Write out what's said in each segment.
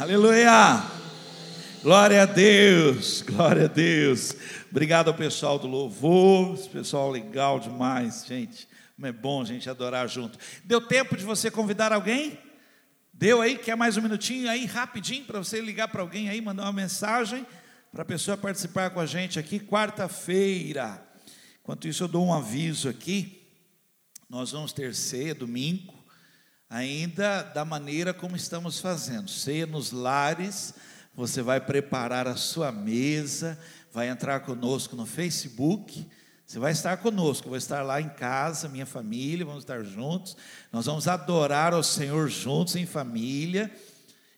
Aleluia! Glória a Deus, glória a Deus. Obrigado ao pessoal do louvor, esse pessoal legal demais, gente. Como é bom a gente adorar junto. Deu tempo de você convidar alguém? Deu aí? Quer mais um minutinho aí, rapidinho, para você ligar para alguém aí, mandar uma mensagem para a pessoa participar com a gente aqui, quarta-feira. Enquanto isso, eu dou um aviso aqui. Nós vamos ter ceia domingo, ainda da maneira como estamos fazendo. Ceia nos lares, você vai preparar a sua mesa, vai entrar conosco no Facebook. Você vai estar conosco, eu vou estar lá em casa, minha família, vamos estar juntos. Nós vamos adorar ao Senhor juntos em família.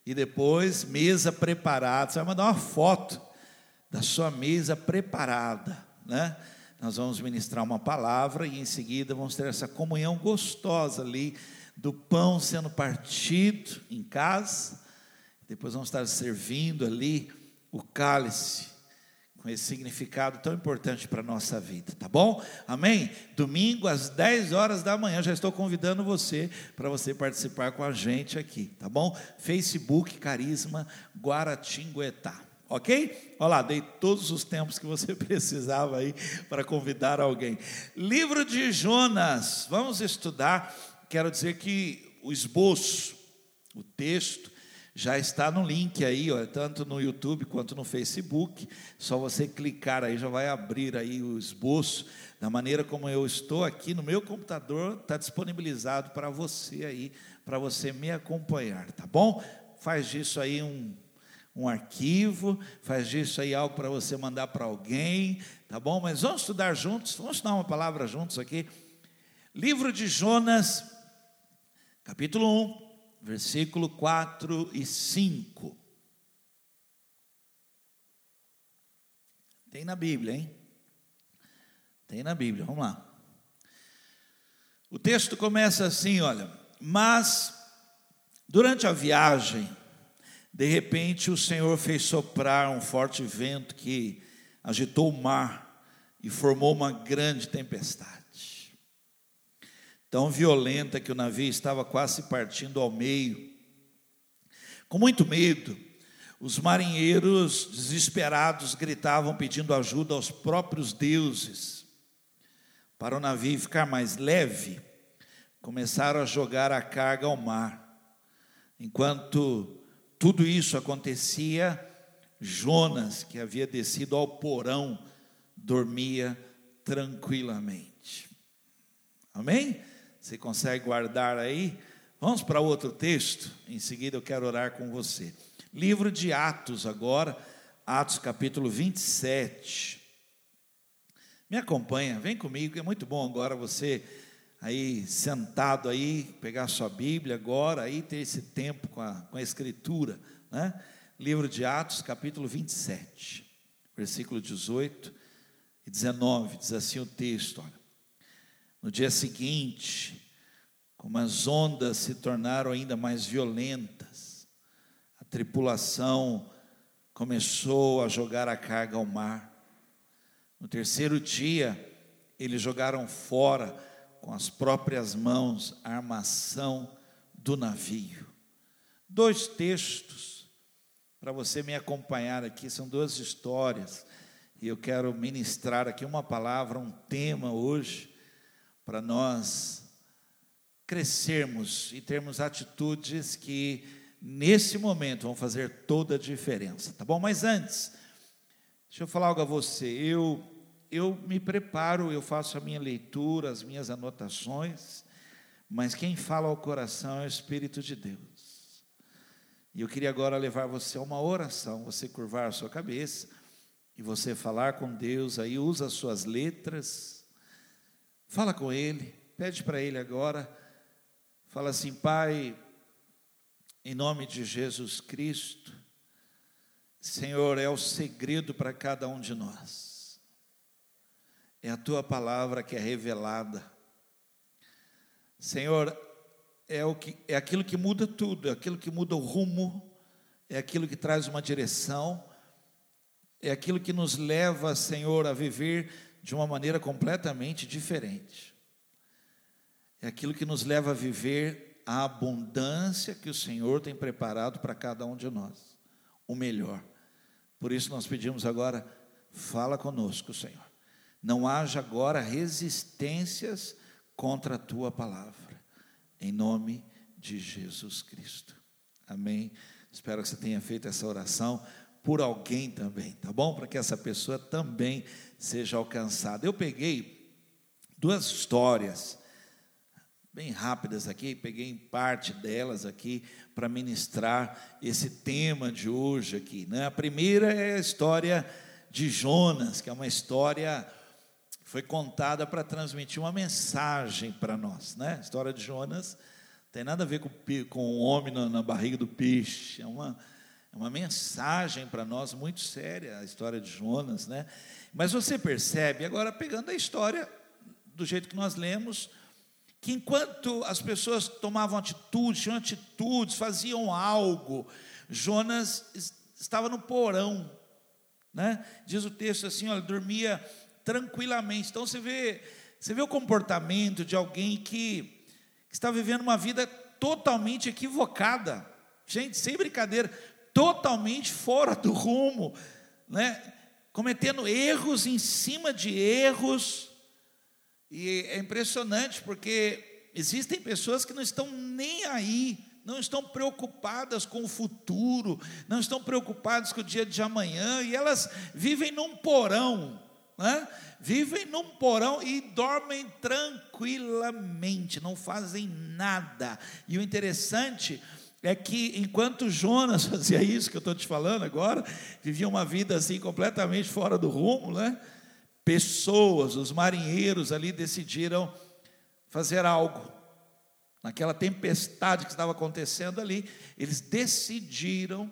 E depois, mesa preparada. Você vai mandar uma foto da sua mesa preparada, né? Nós vamos ministrar uma palavra e em seguida vamos ter essa comunhão gostosa ali do pão sendo partido em casa. Depois vamos estar servindo ali o cálice com esse significado tão importante para a nossa vida, tá bom? Amém? Domingo às 10 horas da manhã, já estou convidando você para você participar com a gente aqui, tá bom? Facebook Carisma Guaratinguetá. Ok? Olha lá, dei todos os tempos que você precisava aí para convidar alguém. Livro de Jonas, vamos estudar. Quero dizer que o esboço, o texto, já está no link aí, ó, tanto no YouTube quanto no Facebook. Só você clicar aí, já vai abrir aí o esboço. Da maneira como eu estou aqui no meu computador, está disponibilizado para você aí, para você me acompanhar, tá bom? Faz disso aí um um arquivo, faz disso aí algo para você mandar para alguém, tá bom? Mas vamos estudar juntos, vamos estudar uma palavra juntos aqui. Livro de Jonas, capítulo 1, versículo 4 e 5. Tem na Bíblia, hein? Tem na Bíblia, vamos lá. O texto começa assim, olha, mas durante a viagem, de repente, o Senhor fez soprar um forte vento que agitou o mar e formou uma grande tempestade. Tão violenta que o navio estava quase partindo ao meio. Com muito medo, os marinheiros desesperados gritavam pedindo ajuda aos próprios deuses. Para o navio ficar mais leve, começaram a jogar a carga ao mar. Enquanto tudo isso acontecia, Jonas, que havia descido ao porão, dormia tranquilamente. Amém? Você consegue guardar aí? Vamos para outro texto, em seguida eu quero orar com você. Livro de Atos, agora, Atos capítulo 27. Me acompanha, vem comigo, é muito bom agora você aí sentado aí, pegar sua Bíblia agora, aí ter esse tempo com a, com a Escritura, né? Livro de Atos, capítulo 27, versículo 18 e 19, diz assim o texto, olha. No dia seguinte, como as ondas se tornaram ainda mais violentas, a tripulação começou a jogar a carga ao mar. No terceiro dia, eles jogaram fora com as próprias mãos a armação do navio. Dois textos para você me acompanhar aqui, são duas histórias, e eu quero ministrar aqui uma palavra, um tema hoje, para nós crescermos e termos atitudes que nesse momento vão fazer toda a diferença, tá bom? Mas antes, deixa eu falar algo a você. Eu eu me preparo, eu faço a minha leitura, as minhas anotações, mas quem fala ao coração é o Espírito de Deus. E eu queria agora levar você a uma oração, você curvar a sua cabeça e você falar com Deus, aí usa as suas letras, fala com Ele, pede para Ele agora, fala assim, Pai, em nome de Jesus Cristo, Senhor, é o segredo para cada um de nós. É a tua palavra que é revelada. Senhor, é, o que, é aquilo que muda tudo, é aquilo que muda o rumo, é aquilo que traz uma direção, é aquilo que nos leva, Senhor, a viver de uma maneira completamente diferente. É aquilo que nos leva a viver a abundância que o Senhor tem preparado para cada um de nós, o melhor. Por isso nós pedimos agora, fala conosco, Senhor. Não haja agora resistências contra a tua palavra, em nome de Jesus Cristo. Amém. Espero que você tenha feito essa oração por alguém também, tá bom? Para que essa pessoa também seja alcançada. Eu peguei duas histórias bem rápidas aqui, peguei em parte delas aqui para ministrar esse tema de hoje aqui. Né? A primeira é a história de Jonas, que é uma história que foi contada para transmitir uma mensagem para nós. Né? A história de Jonas tem nada a ver com, com o homem na, na barriga do peixe, é uma, é uma mensagem para nós muito séria, a história de Jonas. Né? Mas você percebe, agora pegando a história do jeito que nós lemos, que enquanto as pessoas tomavam atitudes, tinham atitudes, faziam algo, Jonas estava no porão, né? Diz o texto assim, olha, dormia tranquilamente. Então você vê, você vê o comportamento de alguém que, que está vivendo uma vida totalmente equivocada. Gente, sem brincadeira, totalmente fora do rumo, né? Cometendo erros em cima de erros, e é impressionante porque existem pessoas que não estão nem aí, não estão preocupadas com o futuro, não estão preocupadas com o dia de amanhã, e elas vivem num porão, né? vivem num porão e dormem tranquilamente, não fazem nada. E o interessante é que enquanto Jonas fazia isso que eu estou te falando agora, vivia uma vida assim completamente fora do rumo, né? pessoas, os marinheiros ali decidiram fazer algo. Naquela tempestade que estava acontecendo ali, eles decidiram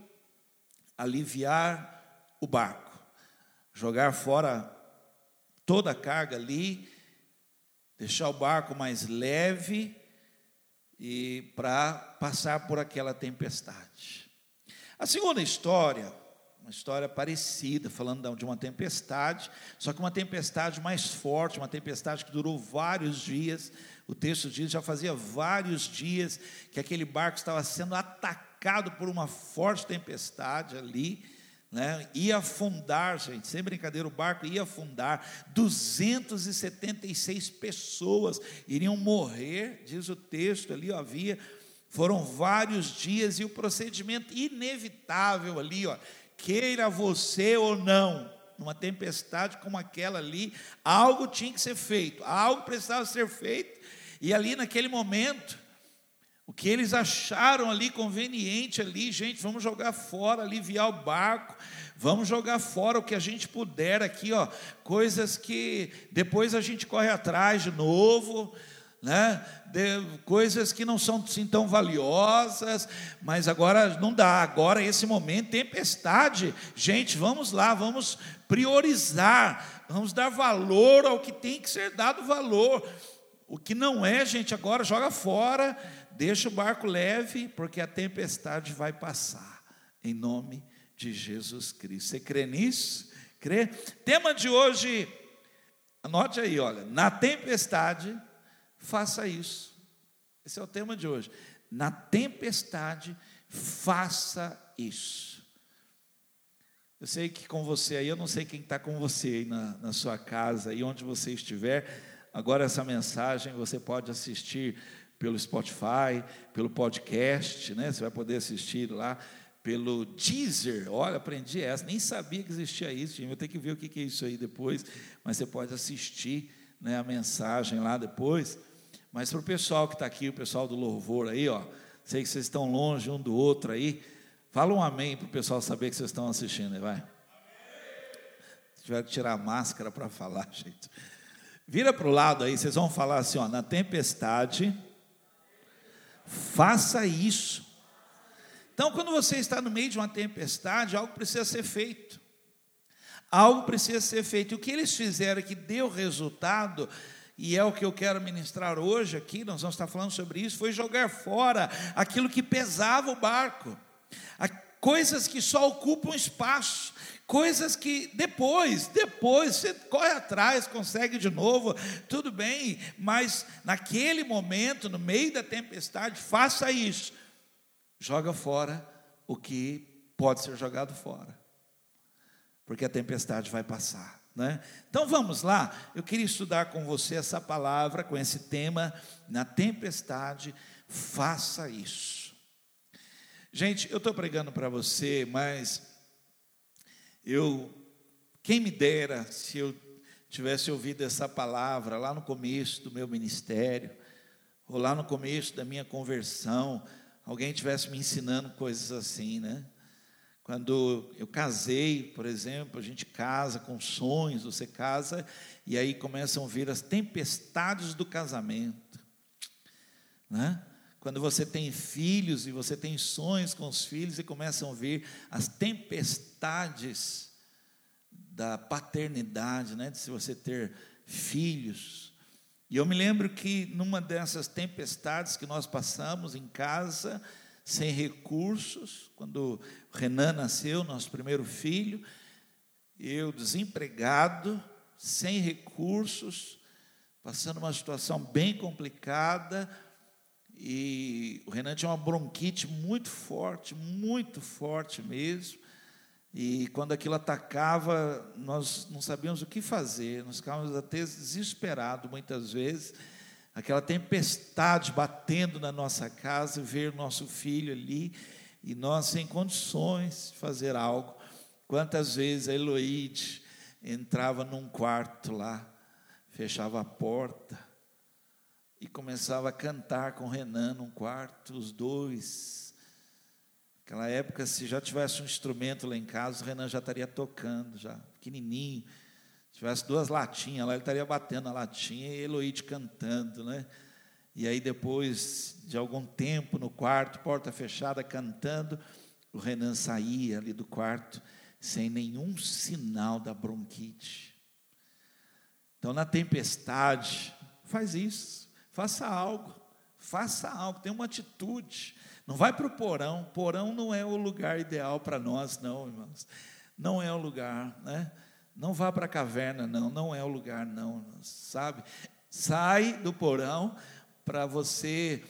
aliviar o barco, jogar fora toda a carga ali, deixar o barco mais leve e para passar por aquela tempestade. A segunda história uma história parecida, falando de uma tempestade, só que uma tempestade mais forte, uma tempestade que durou vários dias. O texto diz já fazia vários dias que aquele barco estava sendo atacado por uma forte tempestade ali, né? ia afundar, gente, sem brincadeira, o barco ia afundar. 276 pessoas iriam morrer, diz o texto ali, ó, havia. Foram vários dias e o procedimento inevitável ali, ó, queira você ou não, numa tempestade como aquela ali, algo tinha que ser feito, algo precisava ser feito, e ali naquele momento, o que eles acharam ali conveniente ali, gente, vamos jogar fora, aliviar o barco, vamos jogar fora o que a gente puder aqui, ó, coisas que depois a gente corre atrás de novo, né? De, coisas que não são assim tão valiosas, mas agora não dá. Agora, esse momento, tempestade, gente, vamos lá, vamos priorizar, vamos dar valor ao que tem que ser dado valor. O que não é, gente, agora joga fora, deixa o barco leve, porque a tempestade vai passar, em nome de Jesus Cristo. Você crê nisso? Crê? Tema de hoje, anote aí, olha, na tempestade faça isso. Esse é o tema de hoje. Na tempestade, faça isso. Eu sei que com você aí, eu não sei quem está com você aí na, na sua casa, e onde você estiver. Agora, essa mensagem você pode assistir pelo Spotify, pelo podcast, né? Você vai poder assistir lá pelo Deezer. Olha, aprendi essa, nem sabia que existia isso, eu tenho que ver o que é isso aí depois, mas você pode assistir né, a mensagem lá depois. Mas para o pessoal que está aqui, o pessoal do louvor aí, ó, sei que vocês estão longe um do outro aí, fala um amém para o pessoal saber que vocês estão assistindo, aí, vai. Se tiver que tirar a máscara para falar, gente. Vira para o lado aí, vocês vão falar assim, ó, na tempestade, faça isso. Então, quando você está no meio de uma tempestade, algo precisa ser feito. Algo precisa ser feito. E o que eles fizeram que deu resultado e é o que eu quero ministrar hoje aqui, nós vamos estar falando sobre isso, foi jogar fora aquilo que pesava o barco. coisas que só ocupam espaço, coisas que depois, depois você corre atrás, consegue de novo, tudo bem, mas naquele momento, no meio da tempestade, faça isso. Joga fora o que pode ser jogado fora. Porque a tempestade vai passar. Né? Então vamos lá, eu queria estudar com você essa palavra, com esse tema, na tempestade, faça isso. Gente, eu estou pregando para você, mas eu, quem me dera se eu tivesse ouvido essa palavra lá no começo do meu ministério, ou lá no começo da minha conversão, alguém tivesse me ensinando coisas assim, né? Quando eu casei, por exemplo, a gente casa com sonhos, você casa e aí começam a vir as tempestades do casamento, né? Quando você tem filhos e você tem sonhos com os filhos e começam a vir as tempestades da paternidade, né? De se você ter filhos. E eu me lembro que numa dessas tempestades que nós passamos em casa, sem recursos, quando Renan nasceu, nosso primeiro filho, eu desempregado, sem recursos, passando uma situação bem complicada, e o Renan tinha uma bronquite muito forte, muito forte mesmo. E quando aquilo atacava, nós não sabíamos o que fazer, nós ficávamos até desesperados muitas vezes aquela tempestade batendo na nossa casa, ver nosso filho ali e nós sem condições de fazer algo. Quantas vezes a Eloide entrava num quarto lá, fechava a porta e começava a cantar com Renan num quarto, os dois. Naquela época, se já tivesse um instrumento lá em casa, o Renan já estaria tocando, já pequenininho tivesse duas latinhas lá, ele estaria batendo a latinha e Eloíde cantando, né? E aí depois de algum tempo no quarto, porta fechada, cantando, o Renan saía ali do quarto sem nenhum sinal da bronquite. Então na tempestade, faz isso, faça algo, faça algo, tenha uma atitude. Não vai para o porão, porão não é o lugar ideal para nós, não, irmãos. Não é o lugar, né? Não vá para a caverna, não, não é o lugar, não, sabe? Sai do porão para você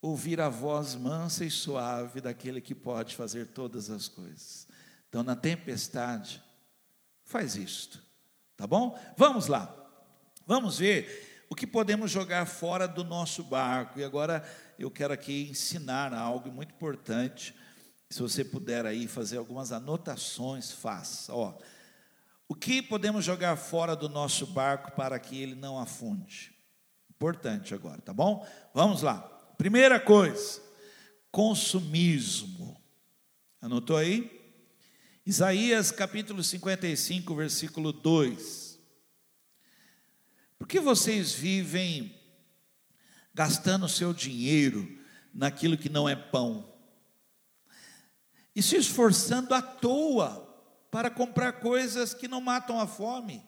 ouvir a voz mansa e suave daquele que pode fazer todas as coisas. Então, na tempestade, faz isto, tá bom? Vamos lá, vamos ver o que podemos jogar fora do nosso barco. E agora eu quero aqui ensinar algo muito importante. Se você puder aí fazer algumas anotações, faça. Ó, o que podemos jogar fora do nosso barco para que ele não afunde? Importante agora, tá bom? Vamos lá. Primeira coisa, consumismo. Anotou aí? Isaías capítulo 55, versículo 2. Por que vocês vivem gastando seu dinheiro naquilo que não é pão? E se esforçando à toa para comprar coisas que não matam a fome.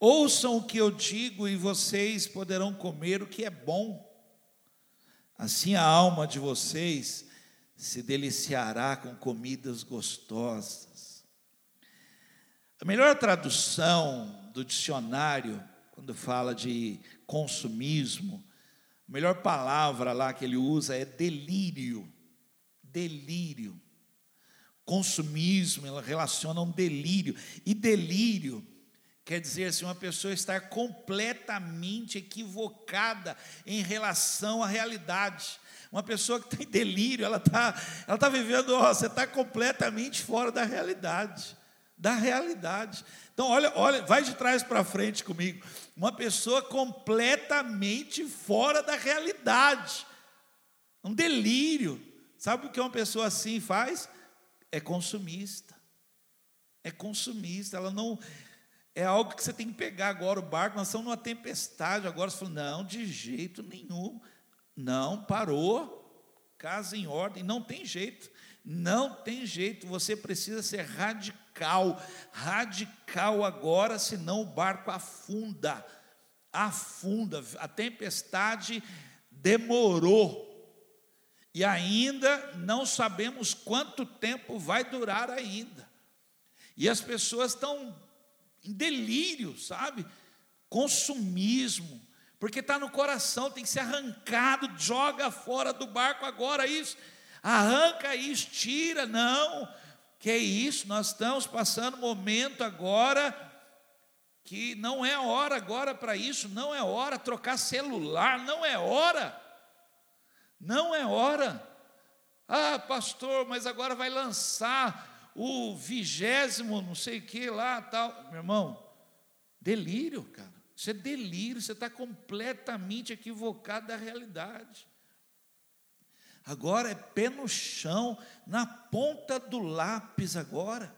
Ouçam o que eu digo e vocês poderão comer o que é bom. Assim a alma de vocês se deliciará com comidas gostosas. A melhor tradução do dicionário, quando fala de consumismo, a melhor palavra lá que ele usa é delírio. Delírio consumismo, ela relaciona um delírio. E delírio quer dizer assim, uma pessoa estar completamente equivocada em relação à realidade. Uma pessoa que tem delírio, ela está ela tá vivendo, ó, você está completamente fora da realidade. Da realidade. Então, olha, olha, vai de trás para frente comigo. Uma pessoa completamente fora da realidade. Um delírio. Sabe o que uma pessoa assim faz? é consumista. É consumista, ela não. É algo que você tem que pegar agora o barco, nós estamos numa tempestade, agora você falou, não, de jeito nenhum. Não, parou, casa em ordem, não tem jeito. Não tem jeito, você precisa ser radical, radical agora, senão o barco afunda. Afunda, a tempestade demorou. E ainda não sabemos quanto tempo vai durar ainda. E as pessoas estão em delírio, sabe? Consumismo, porque está no coração, tem que ser arrancado, joga fora do barco agora isso, arranca isso, tira, não, que é isso, nós estamos passando um momento agora que não é hora agora para isso, não é hora trocar celular, não é hora, não é hora. Ah, pastor, mas agora vai lançar o vigésimo, não sei o que lá, tal. Meu irmão, delírio, cara. Isso é delírio, você está completamente equivocado da realidade. Agora é pé no chão, na ponta do lápis agora.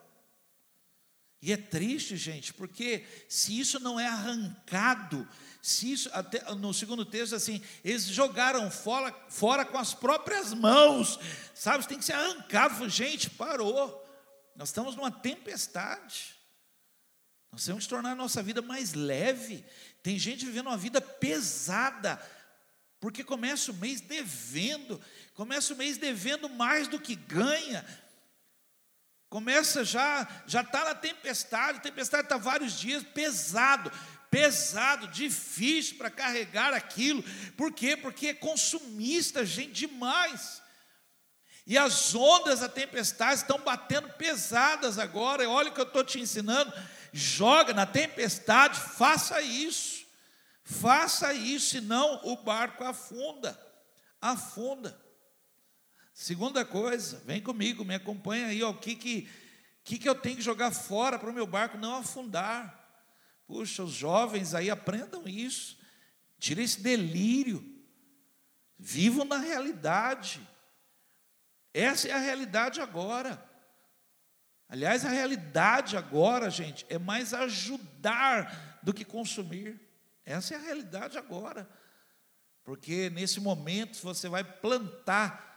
E é triste, gente, porque se isso não é arrancado, se isso, até no segundo texto, assim, eles jogaram fora, fora com as próprias mãos, sabe? Tem que ser arrancado. Gente, parou. Nós estamos numa tempestade. Nós temos que tornar a nossa vida mais leve. Tem gente vivendo uma vida pesada, porque começa o mês devendo, começa o mês devendo mais do que ganha. Começa já, já está na tempestade, a tempestade está vários dias, pesado, pesado, difícil para carregar aquilo. Por quê? Porque é consumista, gente, demais. E as ondas da tempestade estão batendo pesadas agora. Olha o que eu estou te ensinando joga na tempestade, faça isso. Faça isso, senão o barco afunda. Afunda. Segunda coisa, vem comigo, me acompanha aí, ó, o que que, que que eu tenho que jogar fora para o meu barco não afundar? Puxa, os jovens aí aprendam isso. Tira esse delírio. Vivam na realidade. Essa é a realidade agora. Aliás, a realidade agora, gente, é mais ajudar do que consumir. Essa é a realidade agora. Porque nesse momento você vai plantar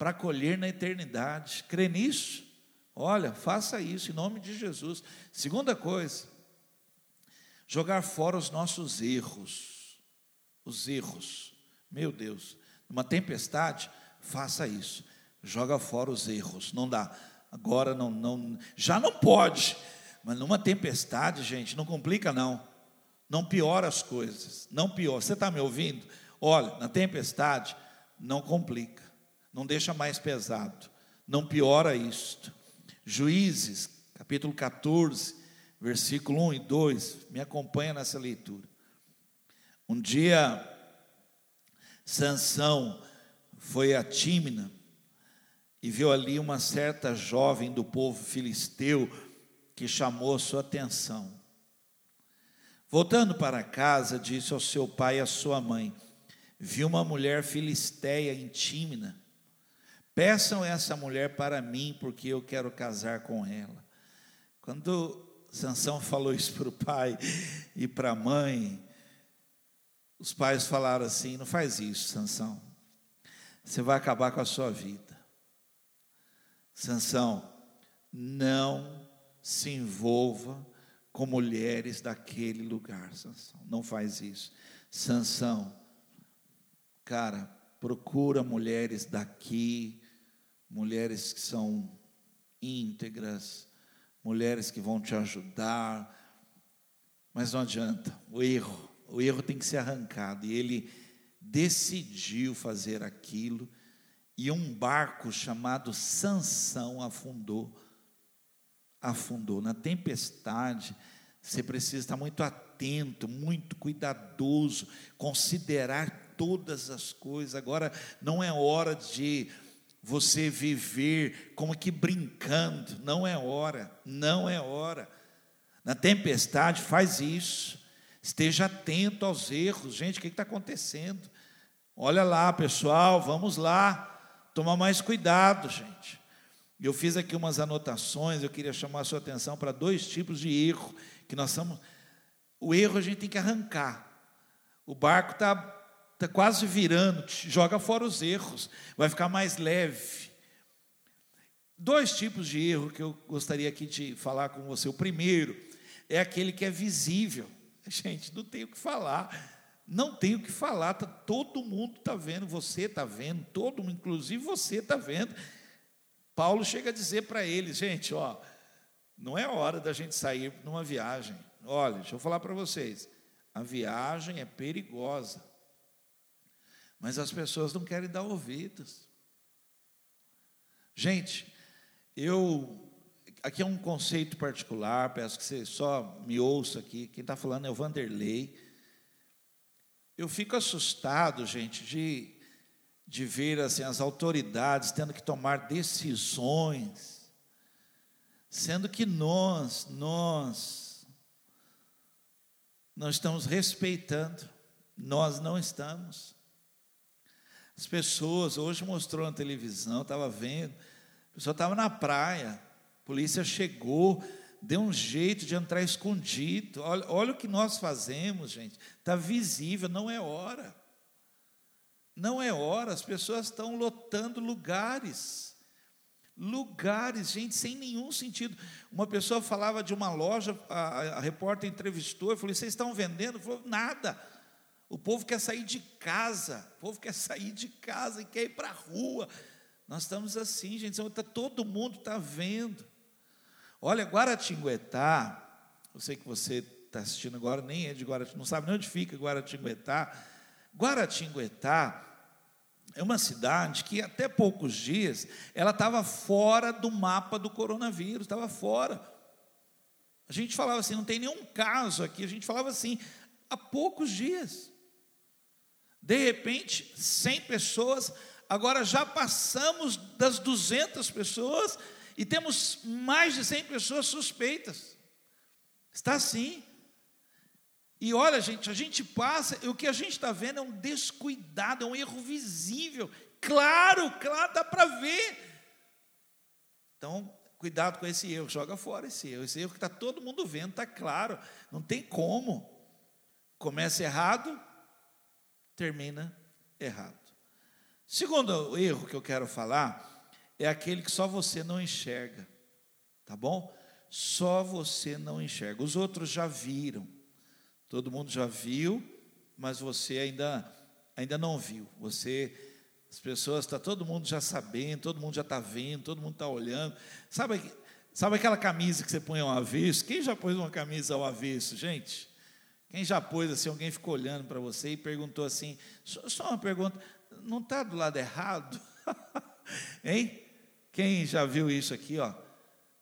para colher na eternidade. Crê nisso? Olha, faça isso em nome de Jesus. Segunda coisa, jogar fora os nossos erros. Os erros. Meu Deus, numa tempestade, faça isso. Joga fora os erros. Não dá agora não, não, já não pode, mas numa tempestade, gente, não complica não, não piora as coisas, não piora. Você está me ouvindo? Olha, na tempestade não complica, não deixa mais pesado, não piora isto. Juízes, capítulo 14, versículo 1 e 2, me acompanha nessa leitura. Um dia, Sansão foi a Tímina, e viu ali uma certa jovem do povo filisteu que chamou sua atenção. Voltando para casa, disse ao seu pai e à sua mãe: Vi uma mulher filisteia em Tímina. Peçam essa mulher para mim, porque eu quero casar com ela. Quando Sansão falou isso para o pai e para a mãe, os pais falaram assim: Não faz isso, Sansão. Você vai acabar com a sua vida. Sansão, não se envolva com mulheres daquele lugar, Sansão. Não faz isso. Sansão, cara, procura mulheres daqui, mulheres que são íntegras, mulheres que vão te ajudar. Mas não adianta, o erro, o erro tem que ser arrancado. E ele decidiu fazer aquilo e um barco chamado Sansão afundou. Afundou. Na tempestade, você precisa estar muito atento, muito cuidadoso, considerar todas as coisas. Agora não é hora de você viver como que brincando, não é hora, não é hora. Na tempestade, faz isso. Esteja atento aos erros. Gente, o que está acontecendo? Olha lá, pessoal, vamos lá tomar mais cuidado, gente. Eu fiz aqui umas anotações, eu queria chamar a sua atenção para dois tipos de erro que nós estamos. O erro a gente tem que arrancar. O barco está tá quase virando, joga fora os erros, vai ficar mais leve. Dois tipos de erro que eu gostaria aqui de falar com você. O primeiro é aquele que é visível. Gente, não tem o que falar. Não tem o que falar, tá, todo mundo está vendo, você está vendo, todo mundo, inclusive você está vendo. Paulo chega a dizer para eles, gente, ó, não é hora da gente sair numa viagem. Olha, deixa eu falar para vocês, a viagem é perigosa, mas as pessoas não querem dar ouvidos. Gente, eu aqui é um conceito particular, peço que você só me ouça aqui. Quem está falando é o Vanderlei. Eu fico assustado, gente, de, de ver assim, as autoridades tendo que tomar decisões, sendo que nós, nós, não estamos respeitando, nós não estamos. As pessoas, hoje mostrou na televisão, estava vendo, a pessoa estava na praia, a polícia chegou, deu um jeito de entrar escondido. Olha, olha o que nós fazemos, gente. Está visível, não é hora. Não é hora, as pessoas estão lotando lugares. Lugares, gente, sem nenhum sentido. Uma pessoa falava de uma loja, a, a repórter entrevistou, eu falei: vocês estão vendendo? Falou, nada. O povo quer sair de casa, o povo quer sair de casa e quer ir para a rua. Nós estamos assim, gente, tá, todo mundo está vendo. Olha, Guaratinguetá, eu sei que você está assistindo agora, nem é de Guaratinguetá, não sabe nem onde fica Guaratinguetá. Guaratinguetá é uma cidade que até poucos dias ela estava fora do mapa do coronavírus, estava fora. A gente falava assim, não tem nenhum caso aqui, a gente falava assim, há poucos dias. De repente, 100 pessoas, agora já passamos das 200 pessoas, e temos mais de 100 pessoas suspeitas. Está assim. E olha, gente, a gente passa, e o que a gente está vendo é um descuidado, é um erro visível. Claro, claro, dá para ver. Então, cuidado com esse erro, joga fora esse erro. Esse erro que está todo mundo vendo, está claro, não tem como. Começa errado, termina errado. Segundo erro que eu quero falar é aquele que só você não enxerga, tá bom? Só você não enxerga. Os outros já viram, todo mundo já viu, mas você ainda, ainda não viu. Você, as pessoas, está todo mundo já sabendo, todo mundo já está vendo, todo mundo está olhando. Sabe, sabe aquela camisa que você põe ao avesso? Quem já pôs uma camisa ao avesso, gente? Quem já pôs assim, alguém ficou olhando para você e perguntou assim: só, só uma pergunta, não está do lado errado? hein? Quem já viu isso aqui, ó?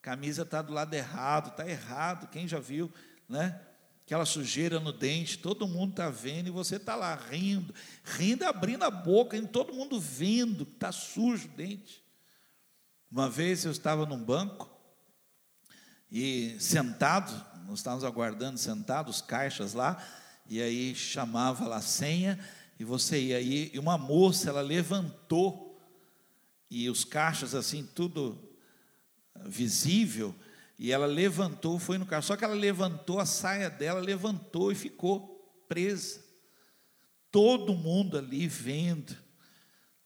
Camisa está do lado errado, está errado. Quem já viu, né? Aquela sujeira no dente, todo mundo está vendo e você está lá rindo, rindo, abrindo a boca, e todo mundo vendo que está sujo o dente. Uma vez eu estava num banco e sentado, nós estávamos aguardando sentados, os caixas lá, e aí chamava lá a senha, e você ia aí, e uma moça, ela levantou e os caixas assim, tudo visível, e ela levantou, foi no carro, só que ela levantou a saia dela, levantou e ficou presa. Todo mundo ali vendo.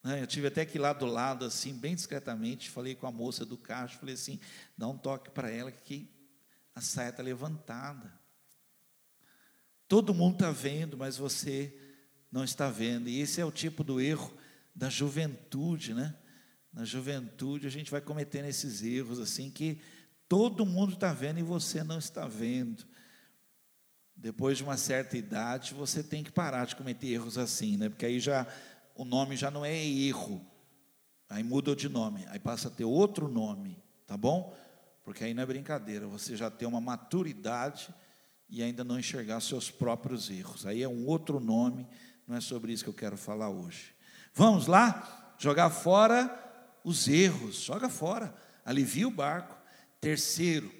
Né? Eu tive até que ir lá do lado, assim, bem discretamente, falei com a moça do caixa, falei assim, dá um toque para ela que a saia está levantada. Todo mundo está vendo, mas você não está vendo. E esse é o tipo do erro da juventude, né? na juventude, a gente vai cometendo esses erros assim que todo mundo está vendo e você não está vendo. Depois de uma certa idade, você tem que parar de cometer erros assim, né? Porque aí já o nome já não é erro. Aí muda de nome, aí passa a ter outro nome, tá bom? Porque aí não é brincadeira, você já tem uma maturidade e ainda não enxergar seus próprios erros. Aí é um outro nome, não é sobre isso que eu quero falar hoje. Vamos lá? Jogar fora os erros, joga fora, alivia o barco. Terceiro,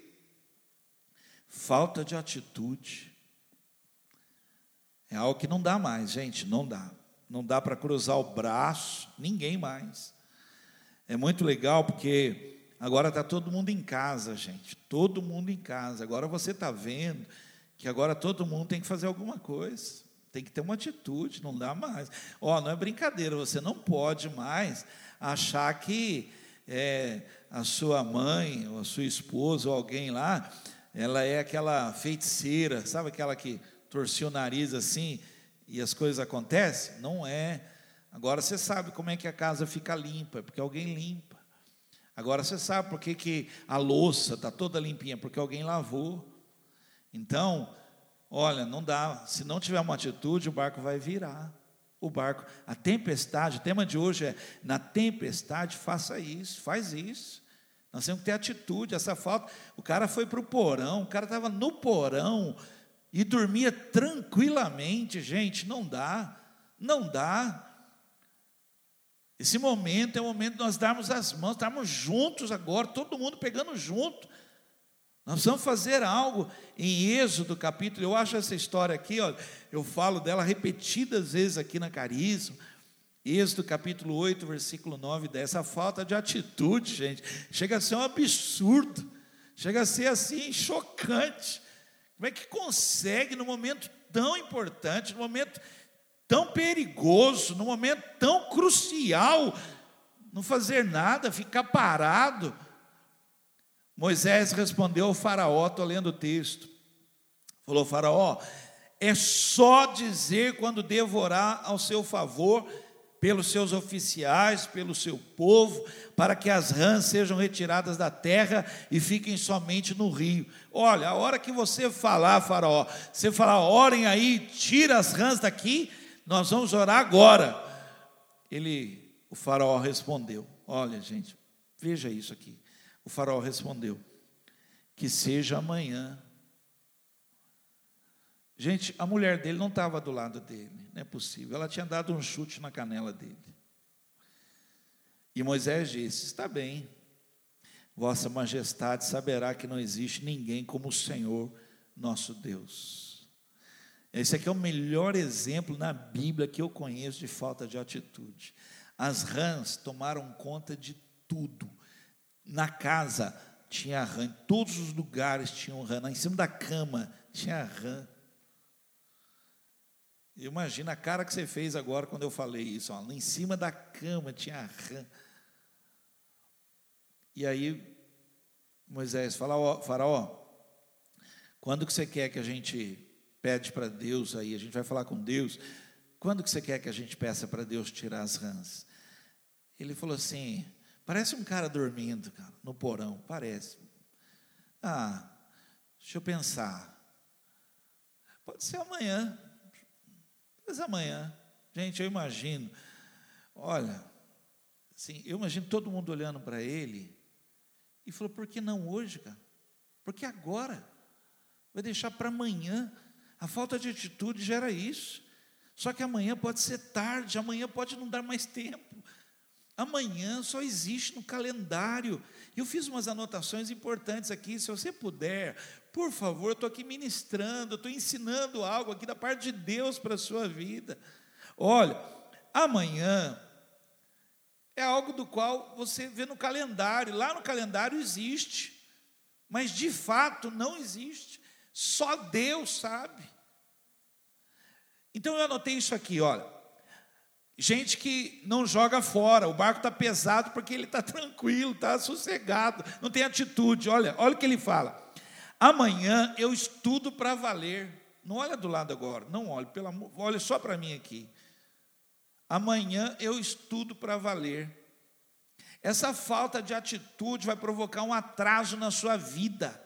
falta de atitude. É algo que não dá mais, gente, não dá. Não dá para cruzar o braço, ninguém mais. É muito legal porque agora está todo mundo em casa, gente. Todo mundo em casa. Agora você está vendo que agora todo mundo tem que fazer alguma coisa. Tem que ter uma atitude, não dá mais. Ó, oh, não é brincadeira, você não pode mais achar que é, a sua mãe, ou a sua esposa, ou alguém lá, ela é aquela feiticeira, sabe aquela que torcia o nariz assim e as coisas acontecem? Não é. Agora você sabe como é que a casa fica limpa, porque alguém limpa. Agora você sabe por que, que a louça está toda limpinha, porque alguém lavou. Então, olha, não dá. Se não tiver uma atitude, o barco vai virar. O barco, a tempestade, o tema de hoje é: na tempestade, faça isso, faz isso. Nós temos que ter atitude, essa falta. O cara foi para o porão, o cara estava no porão e dormia tranquilamente, gente, não dá, não dá. Esse momento é o momento de nós darmos as mãos, estarmos juntos agora, todo mundo pegando junto. Nós vamos fazer algo em Êxodo capítulo. Eu acho essa história aqui, ó, eu falo dela repetidas vezes aqui na Carisma. Êxodo capítulo 8, versículo 9 e 10. Essa falta de atitude, gente, chega a ser um absurdo, chega a ser assim chocante. Como é que consegue, no momento tão importante, no momento tão perigoso, num momento tão crucial, não fazer nada, ficar parado. Moisés respondeu ao Faraó, estou lendo o texto. Falou: Faraó, é só dizer quando devorar ao seu favor, pelos seus oficiais, pelo seu povo, para que as rãs sejam retiradas da terra e fiquem somente no rio. Olha, a hora que você falar, Faraó, você falar, orem aí, tira as rãs daqui, nós vamos orar agora. Ele, o faraó respondeu: Olha, gente, veja isso aqui. O faraó respondeu: Que seja amanhã. Gente, a mulher dele não estava do lado dele, não é possível. Ela tinha dado um chute na canela dele. E Moisés disse: Está bem, Vossa Majestade saberá que não existe ninguém como o Senhor nosso Deus. Esse aqui é o melhor exemplo na Bíblia que eu conheço de falta de atitude. As rãs tomaram conta de tudo. Na casa tinha rã, em todos os lugares tinham rã, em cima da cama tinha rã. Imagina a cara que você fez agora quando eu falei isso. Ó, em cima da cama tinha rã. E aí Moisés fala, ó, faraó, quando que você quer que a gente pede para Deus aí, a gente vai falar com Deus. Quando que você quer que a gente peça para Deus tirar as rãs? Ele falou assim: parece um cara dormindo, cara, no porão, parece. Ah, deixa eu pensar. Pode ser amanhã. Mas amanhã. Gente, eu imagino. Olha, assim, eu imagino todo mundo olhando para ele e falou: por que não hoje, cara? Porque agora. Vai deixar para amanhã. A falta de atitude gera isso. Só que amanhã pode ser tarde, amanhã pode não dar mais tempo. Amanhã só existe no calendário. Eu fiz umas anotações importantes aqui. Se você puder, por favor, estou aqui ministrando, estou ensinando algo aqui da parte de Deus para a sua vida. Olha, amanhã é algo do qual você vê no calendário. Lá no calendário existe, mas de fato não existe. Só Deus sabe. Então eu anotei isso aqui, olha. Gente que não joga fora, o barco está pesado porque ele está tranquilo, está sossegado, não tem atitude. Olha, olha o que ele fala. Amanhã eu estudo para valer. Não olha do lado agora, não olhe, pelo amor, olha só para mim aqui. Amanhã eu estudo para valer. Essa falta de atitude vai provocar um atraso na sua vida.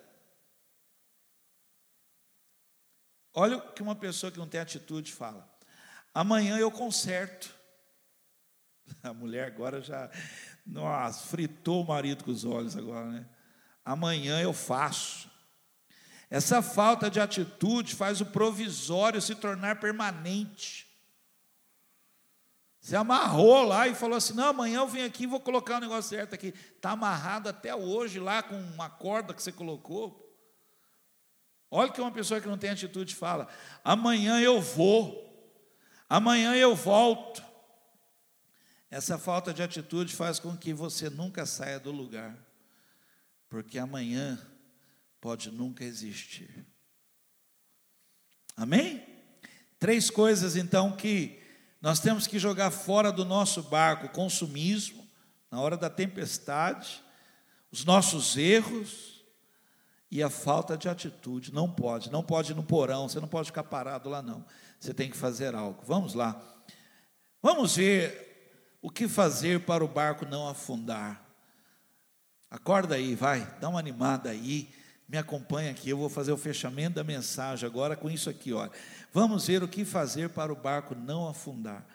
Olha o que uma pessoa que não tem atitude fala. Amanhã eu conserto. A mulher agora já, nossa, fritou o marido com os olhos agora, né? Amanhã eu faço. Essa falta de atitude faz o provisório se tornar permanente. Você amarrou lá e falou assim: não, amanhã eu venho aqui e vou colocar o negócio certo aqui. Está amarrado até hoje lá com uma corda que você colocou. Olha que uma pessoa que não tem atitude fala: amanhã eu vou, amanhã eu volto. Essa falta de atitude faz com que você nunca saia do lugar, porque amanhã pode nunca existir. Amém? Três coisas então que nós temos que jogar fora do nosso barco: consumismo, na hora da tempestade, os nossos erros, e a falta de atitude. Não pode, não pode ir no porão, você não pode ficar parado lá, não. você tem que fazer algo. Vamos lá. Vamos ver o que fazer para o barco não afundar. Acorda aí, vai, dá uma animada aí. Me acompanha aqui, eu vou fazer o fechamento da mensagem agora com isso aqui, olha. Vamos ver o que fazer para o barco não afundar.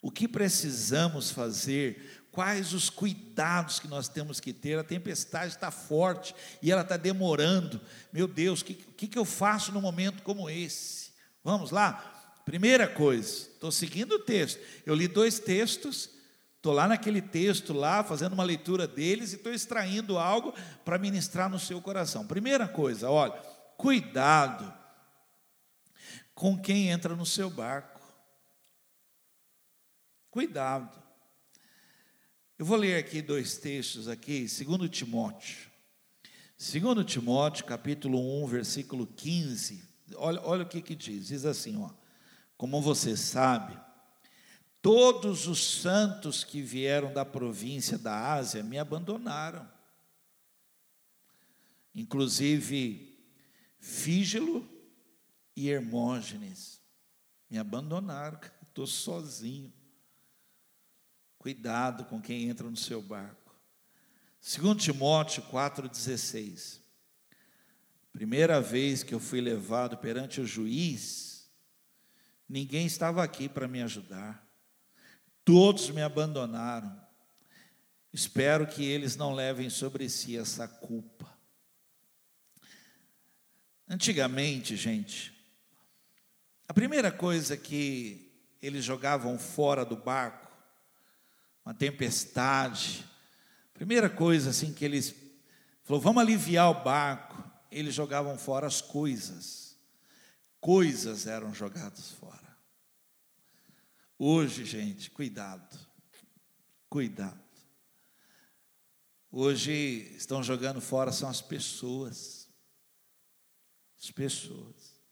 O que precisamos fazer quais os cuidados que nós temos que ter. A tempestade está forte e ela está demorando. Meu Deus, o que, que, que eu faço num momento como esse? Vamos lá? Primeira coisa, estou seguindo o texto. Eu li dois textos, estou lá naquele texto lá, fazendo uma leitura deles e estou extraindo algo para ministrar no seu coração. Primeira coisa, olha, cuidado com quem entra no seu barco. Cuidado. Eu vou ler aqui dois textos aqui, segundo Timóteo. Segundo Timóteo, capítulo 1, versículo 15. Olha, olha o que que diz. Diz assim, ó: Como você sabe, todos os santos que vieram da província da Ásia me abandonaram. Inclusive Fígelo e Hermógenes me abandonaram, estou sozinho. Cuidado com quem entra no seu barco. Segundo Timóteo 4,16. Primeira vez que eu fui levado perante o juiz, ninguém estava aqui para me ajudar. Todos me abandonaram. Espero que eles não levem sobre si essa culpa. Antigamente, gente, a primeira coisa que eles jogavam fora do barco uma tempestade. Primeira coisa assim que eles falou, vamos aliviar o barco. Eles jogavam fora as coisas. Coisas eram jogadas fora. Hoje, gente, cuidado. Cuidado. Hoje estão jogando fora são as pessoas. As pessoas.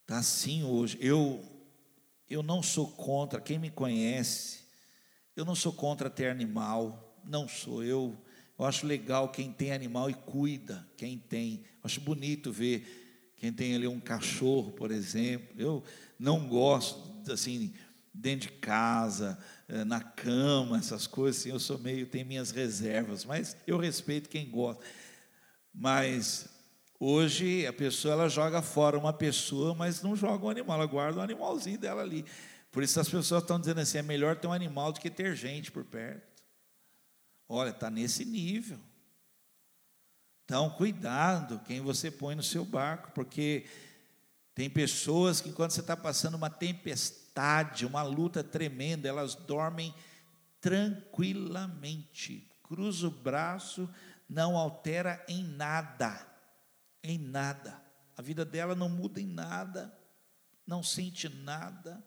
Está assim hoje. Eu eu não sou contra, quem me conhece, eu não sou contra ter animal, não sou. Eu, eu acho legal quem tem animal e cuida, quem tem. Eu acho bonito ver quem tem ali um cachorro, por exemplo. Eu não gosto, assim, dentro de casa, eh, na cama, essas coisas assim, eu sou meio, tenho minhas reservas, mas eu respeito quem gosta. Mas Hoje a pessoa ela joga fora uma pessoa, mas não joga um animal, ela guarda um animalzinho dela ali. Por isso as pessoas estão dizendo assim: é melhor ter um animal do que ter gente por perto. Olha, está nesse nível. Então, cuidado quem você põe no seu barco, porque tem pessoas que, enquanto você está passando uma tempestade, uma luta tremenda, elas dormem tranquilamente. Cruza o braço, não altera em nada em nada. A vida dela não muda em nada, não sente nada.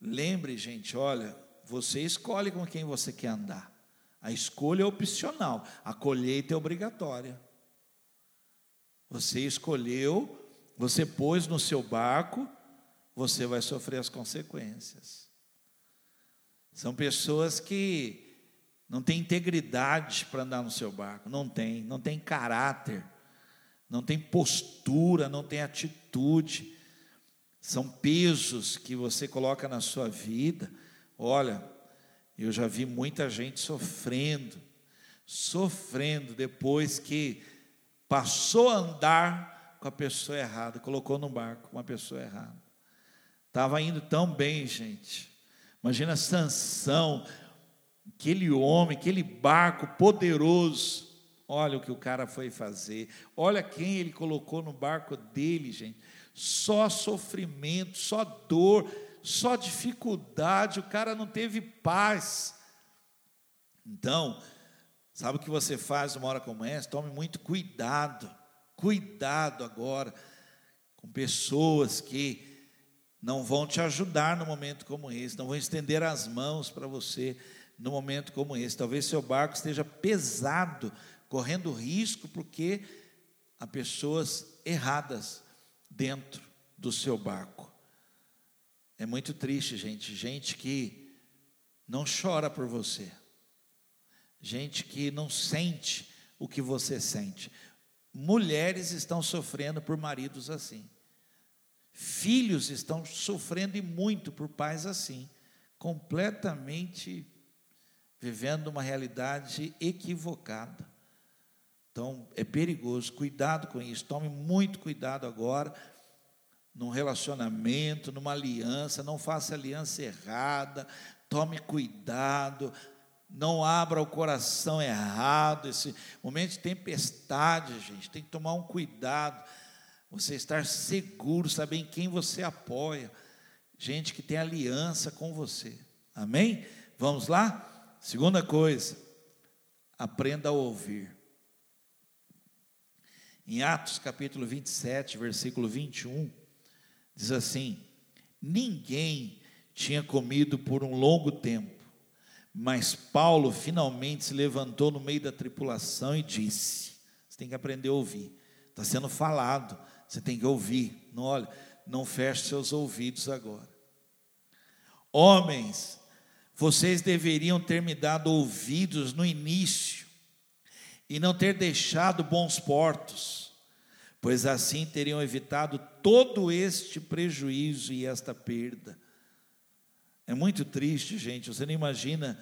Lembre, gente, olha, você escolhe com quem você quer andar. A escolha é opcional, a colheita é obrigatória. Você escolheu, você pôs no seu barco, você vai sofrer as consequências. São pessoas que não têm integridade para andar no seu barco, não tem, não tem caráter não tem postura, não tem atitude. São pesos que você coloca na sua vida. Olha, eu já vi muita gente sofrendo, sofrendo depois que passou a andar com a pessoa errada, colocou no barco uma pessoa errada. Estava indo tão bem, gente. Imagina Sansão, aquele homem, aquele barco poderoso Olha o que o cara foi fazer. Olha quem ele colocou no barco dele, gente. Só sofrimento, só dor, só dificuldade. O cara não teve paz. Então, sabe o que você faz numa hora como essa? Tome muito cuidado. Cuidado agora com pessoas que não vão te ajudar no momento como esse, não vão estender as mãos para você no momento como esse. Talvez seu barco esteja pesado correndo risco porque há pessoas erradas dentro do seu barco. É muito triste, gente, gente que não chora por você, gente que não sente o que você sente. Mulheres estão sofrendo por maridos assim. Filhos estão sofrendo e muito por pais assim, completamente vivendo uma realidade equivocada. Então, é perigoso, cuidado com isso, tome muito cuidado agora num relacionamento, numa aliança, não faça aliança errada, tome cuidado, não abra o coração errado, esse momento de tempestade, gente, tem que tomar um cuidado, você estar seguro, saber em quem você apoia, gente que tem aliança com você, amém? Vamos lá? Segunda coisa, aprenda a ouvir. Em Atos capítulo 27, versículo 21, diz assim: Ninguém tinha comido por um longo tempo, mas Paulo finalmente se levantou no meio da tripulação e disse: Você tem que aprender a ouvir, está sendo falado, você tem que ouvir, não olha, não feche seus ouvidos agora. Homens, vocês deveriam ter me dado ouvidos no início e não ter deixado bons portos, pois assim teriam evitado todo este prejuízo e esta perda. É muito triste, gente, você não imagina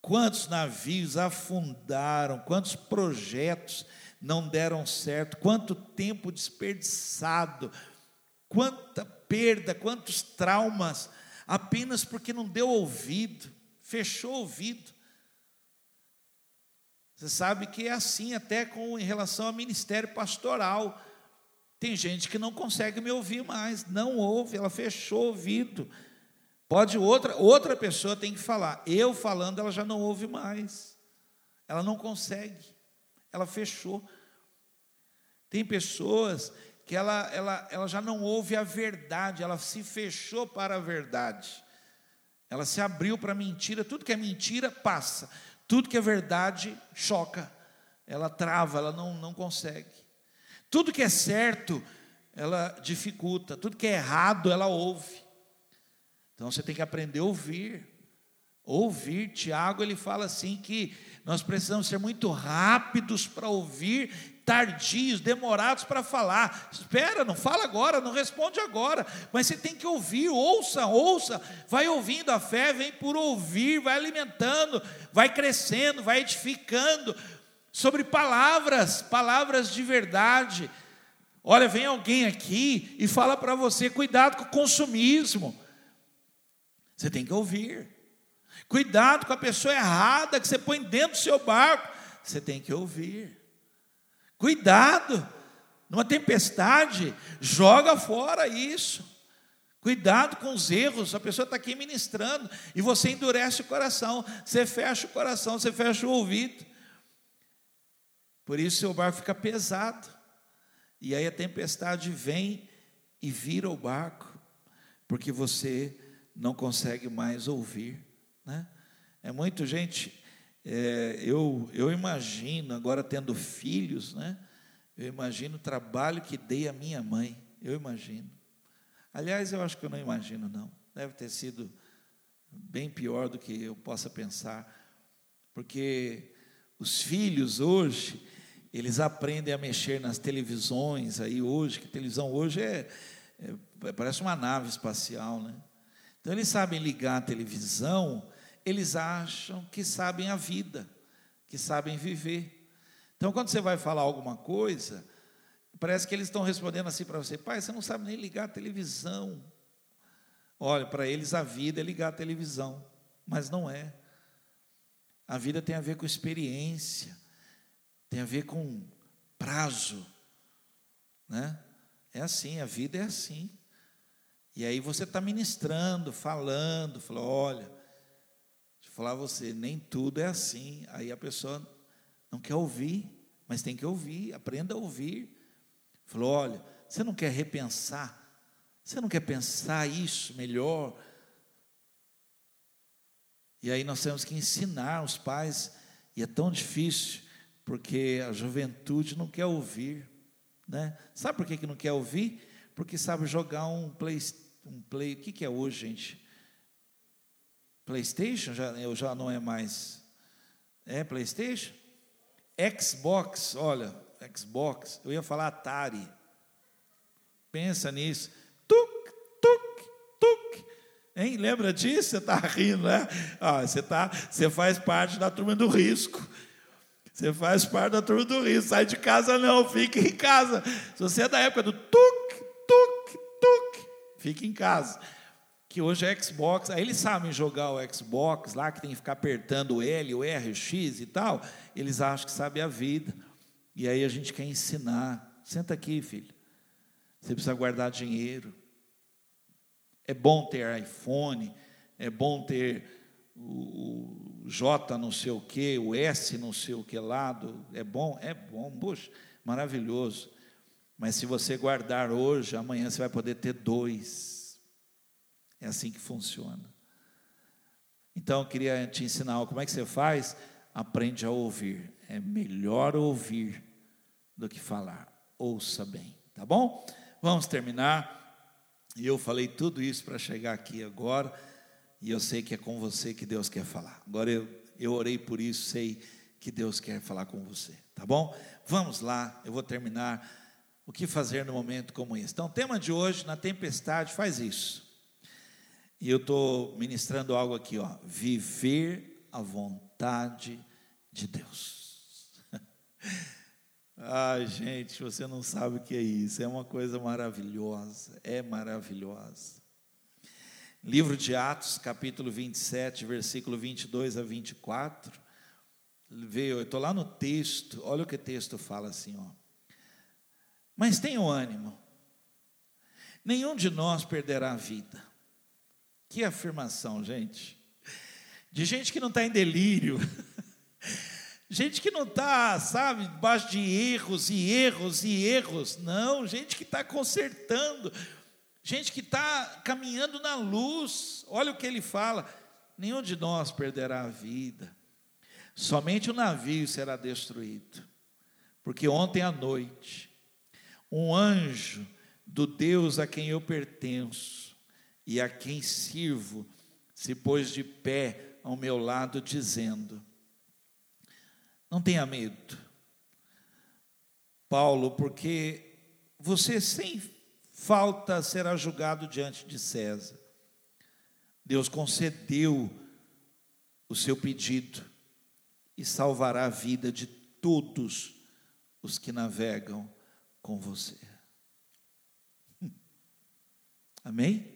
quantos navios afundaram, quantos projetos não deram certo, quanto tempo desperdiçado, quanta perda, quantos traumas, apenas porque não deu ouvido, fechou ouvido. Você sabe que é assim até com em relação ao ministério pastoral. Tem gente que não consegue me ouvir mais, não ouve, ela fechou o ouvido. Pode outra, outra pessoa tem que falar. Eu falando, ela já não ouve mais. Ela não consegue. Ela fechou. Tem pessoas que ela, ela, ela já não ouve a verdade, ela se fechou para a verdade. Ela se abriu para a mentira, tudo que é mentira passa. Tudo que é verdade choca, ela trava, ela não, não consegue. Tudo que é certo, ela dificulta. Tudo que é errado, ela ouve. Então você tem que aprender a ouvir. Ouvir, Tiago, ele fala assim que nós precisamos ser muito rápidos para ouvir tardios, demorados para falar. Espera, não fala agora, não responde agora, mas você tem que ouvir, ouça, ouça, vai ouvindo, a fé vem por ouvir, vai alimentando, vai crescendo, vai edificando sobre palavras, palavras de verdade. Olha, vem alguém aqui e fala para você: cuidado com o consumismo. Você tem que ouvir. Cuidado com a pessoa errada que você põe dentro do seu barco. Você tem que ouvir. Cuidado, numa tempestade, joga fora isso. Cuidado com os erros, a pessoa está aqui ministrando e você endurece o coração, você fecha o coração, você fecha o ouvido. Por isso seu barco fica pesado. E aí a tempestade vem e vira o barco, porque você não consegue mais ouvir. Né? É muito, gente, é, eu, eu imagino, agora tendo filhos, né? Eu imagino o trabalho que dei à minha mãe. Eu imagino. Aliás, eu acho que eu não imagino, não. Deve ter sido bem pior do que eu possa pensar. Porque os filhos hoje, eles aprendem a mexer nas televisões aí hoje, que televisão hoje é, é parece uma nave espacial, né? Então eles sabem ligar a televisão eles acham que sabem a vida, que sabem viver. Então, quando você vai falar alguma coisa, parece que eles estão respondendo assim para você: pai, você não sabe nem ligar a televisão. Olha, para eles a vida é ligar a televisão, mas não é. A vida tem a ver com experiência, tem a ver com prazo, né? É assim, a vida é assim. E aí você está ministrando, falando, falou, olha, falar a você, nem tudo é assim. Aí a pessoa não quer ouvir, mas tem que ouvir, aprenda a ouvir. Falou: olha, você não quer repensar? Você não quer pensar isso melhor? E aí nós temos que ensinar os pais, e é tão difícil, porque a juventude não quer ouvir. Né? Sabe por que, que não quer ouvir? Porque sabe jogar um play, um play. O que, que é hoje, gente? PlayStation já, eu já não é mais. É PlayStation? Xbox, olha, Xbox. Eu ia falar Atari. Pensa nisso. Tuc, tuc, tuc. Hein? Lembra disso? Você está rindo, né? Ah, você, tá, você faz parte da turma do risco. Você faz parte da turma do risco. Sai de casa não, fique em casa. Se você é da época do tuc, tuc, tuc, fique em casa. Que hoje é Xbox, aí eles sabem jogar o Xbox lá, que tem que ficar apertando o L, o R, o X e tal. Eles acham que sabem a vida. E aí a gente quer ensinar. Senta aqui, filho. Você precisa guardar dinheiro. É bom ter iPhone, é bom ter o, J não sei o que, o S não sei o que lado. É bom? É bom, puxa, maravilhoso. Mas se você guardar hoje, amanhã você vai poder ter dois. É assim que funciona. Então eu queria te ensinar como é que você faz. Aprende a ouvir. É melhor ouvir do que falar. Ouça bem, tá bom? Vamos terminar. E eu falei tudo isso para chegar aqui agora. E eu sei que é com você que Deus quer falar. Agora eu, eu orei por isso, sei que Deus quer falar com você, tá bom? Vamos lá, eu vou terminar. O que fazer no momento como esse? Então, o tema de hoje, na tempestade, faz isso. E eu estou ministrando algo aqui, ó. Viver a vontade de Deus. Ai, gente, você não sabe o que é isso. É uma coisa maravilhosa. É maravilhosa. Livro de Atos, capítulo 27, versículo 22 a 24. Veio, eu estou lá no texto, olha o que o texto fala assim, ó. Mas tenham ânimo, nenhum de nós perderá a vida. Que afirmação, gente. De gente que não está em delírio, gente que não está, sabe, debaixo de erros e erros e erros. Não, gente que está consertando, gente que está caminhando na luz, olha o que ele fala: nenhum de nós perderá a vida, somente o navio será destruído, porque ontem à noite, um anjo do Deus a quem eu pertenço e a quem sirvo se pôs de pé ao meu lado, dizendo: Não tenha medo, Paulo, porque você sem falta será julgado diante de César. Deus concedeu o seu pedido e salvará a vida de todos os que navegam com você. Amém?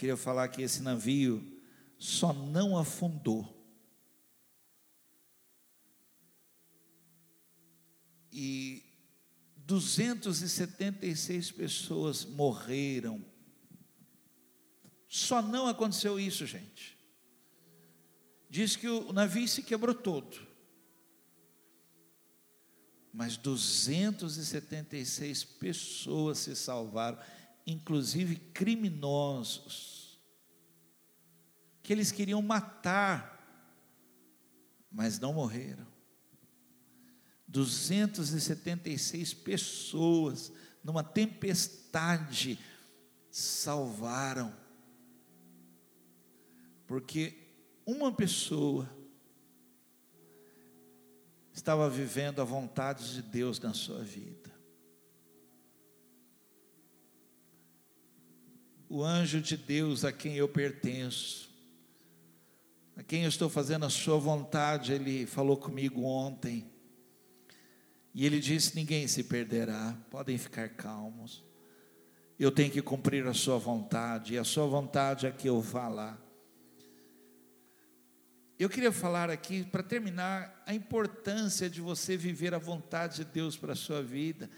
Queria falar que esse navio só não afundou. E 276 pessoas morreram. Só não aconteceu isso, gente. Diz que o navio se quebrou todo. Mas 276 pessoas se salvaram, inclusive criminosos, que eles queriam matar, mas não morreram. 276 pessoas numa tempestade salvaram. Porque uma pessoa estava vivendo a vontade de Deus na sua vida. O anjo de Deus a quem eu pertenço, a quem eu estou fazendo a sua vontade, ele falou comigo ontem. E ele disse: Ninguém se perderá, podem ficar calmos. Eu tenho que cumprir a sua vontade, e a sua vontade é que eu vá lá. Eu queria falar aqui, para terminar, a importância de você viver a vontade de Deus para a sua vida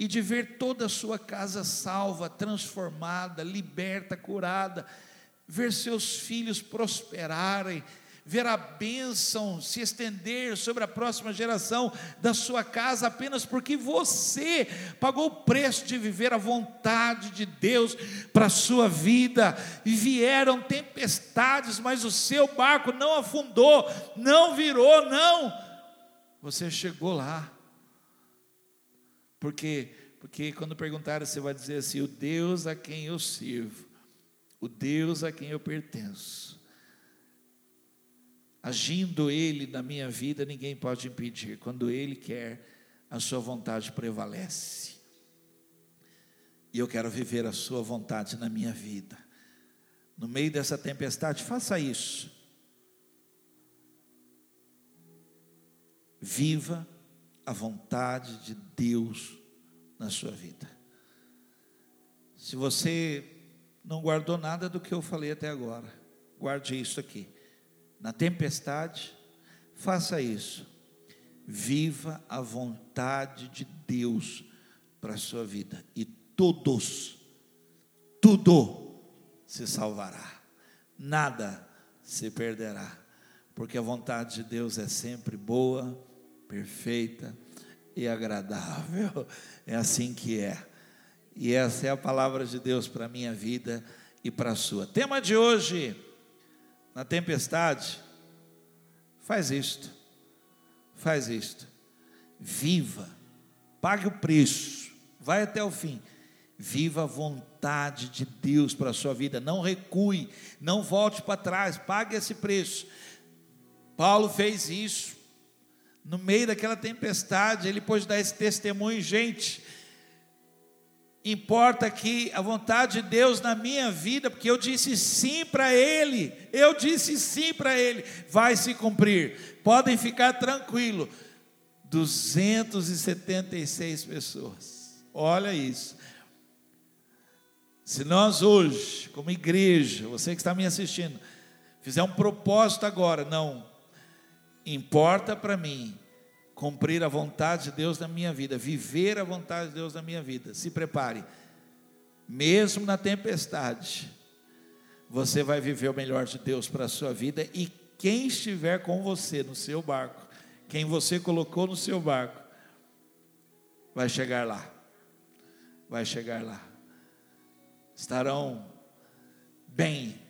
e de ver toda a sua casa salva, transformada, liberta, curada, ver seus filhos prosperarem, ver a bênção se estender sobre a próxima geração da sua casa, apenas porque você pagou o preço de viver a vontade de Deus para a sua vida. E vieram tempestades, mas o seu barco não afundou, não virou, não. Você chegou lá. Porque porque quando perguntaram, você vai dizer assim: o Deus a quem eu sirvo, o Deus a quem eu pertenço, agindo Ele na minha vida, ninguém pode impedir. Quando Ele quer, a sua vontade prevalece. E eu quero viver a Sua vontade na minha vida. No meio dessa tempestade, faça isso. Viva a vontade de Deus na sua vida. Se você não guardou nada do que eu falei até agora, guarde isso aqui. Na tempestade, faça isso. Viva a vontade de Deus para a sua vida. E todos, tudo se salvará. Nada se perderá. Porque a vontade de Deus é sempre boa, perfeita e agradável. É assim que é. E essa é a palavra de Deus para a minha vida e para a sua. Tema de hoje, na tempestade, faz isto, faz isto, viva, pague o preço, vai até o fim, viva a vontade de Deus para a sua vida, não recue, não volte para trás, pague esse preço. Paulo fez isso, no meio daquela tempestade, ele pôde dar esse testemunho, gente. Importa que a vontade de Deus na minha vida, porque eu disse sim para Ele, eu disse sim para Ele, vai se cumprir. Podem ficar tranquilo. 276 pessoas. Olha isso. Se nós hoje, como igreja, você que está me assistindo, fizer um propósito agora, não, Importa para mim cumprir a vontade de Deus na minha vida, viver a vontade de Deus na minha vida. Se prepare. Mesmo na tempestade, você vai viver o melhor de Deus para a sua vida e quem estiver com você no seu barco, quem você colocou no seu barco, vai chegar lá. Vai chegar lá. Estarão bem,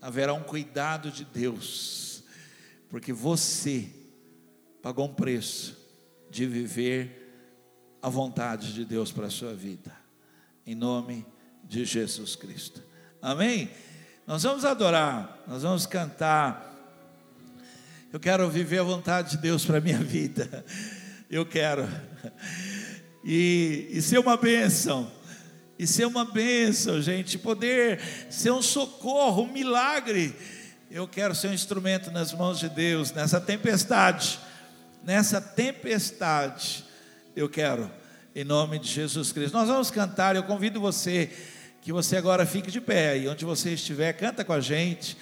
haverá um cuidado de Deus porque você pagou um preço de viver a vontade de Deus para a sua vida, em nome de Jesus Cristo. Amém? Nós vamos adorar, nós vamos cantar. Eu quero viver a vontade de Deus para a minha vida. Eu quero. E, e ser uma bênção. E ser uma bênção, gente. Poder ser um socorro, um milagre eu quero ser um instrumento nas mãos de Deus, nessa tempestade, nessa tempestade, eu quero, em nome de Jesus Cristo. Nós vamos cantar, eu convido você, que você agora fique de pé, e onde você estiver, canta com a gente.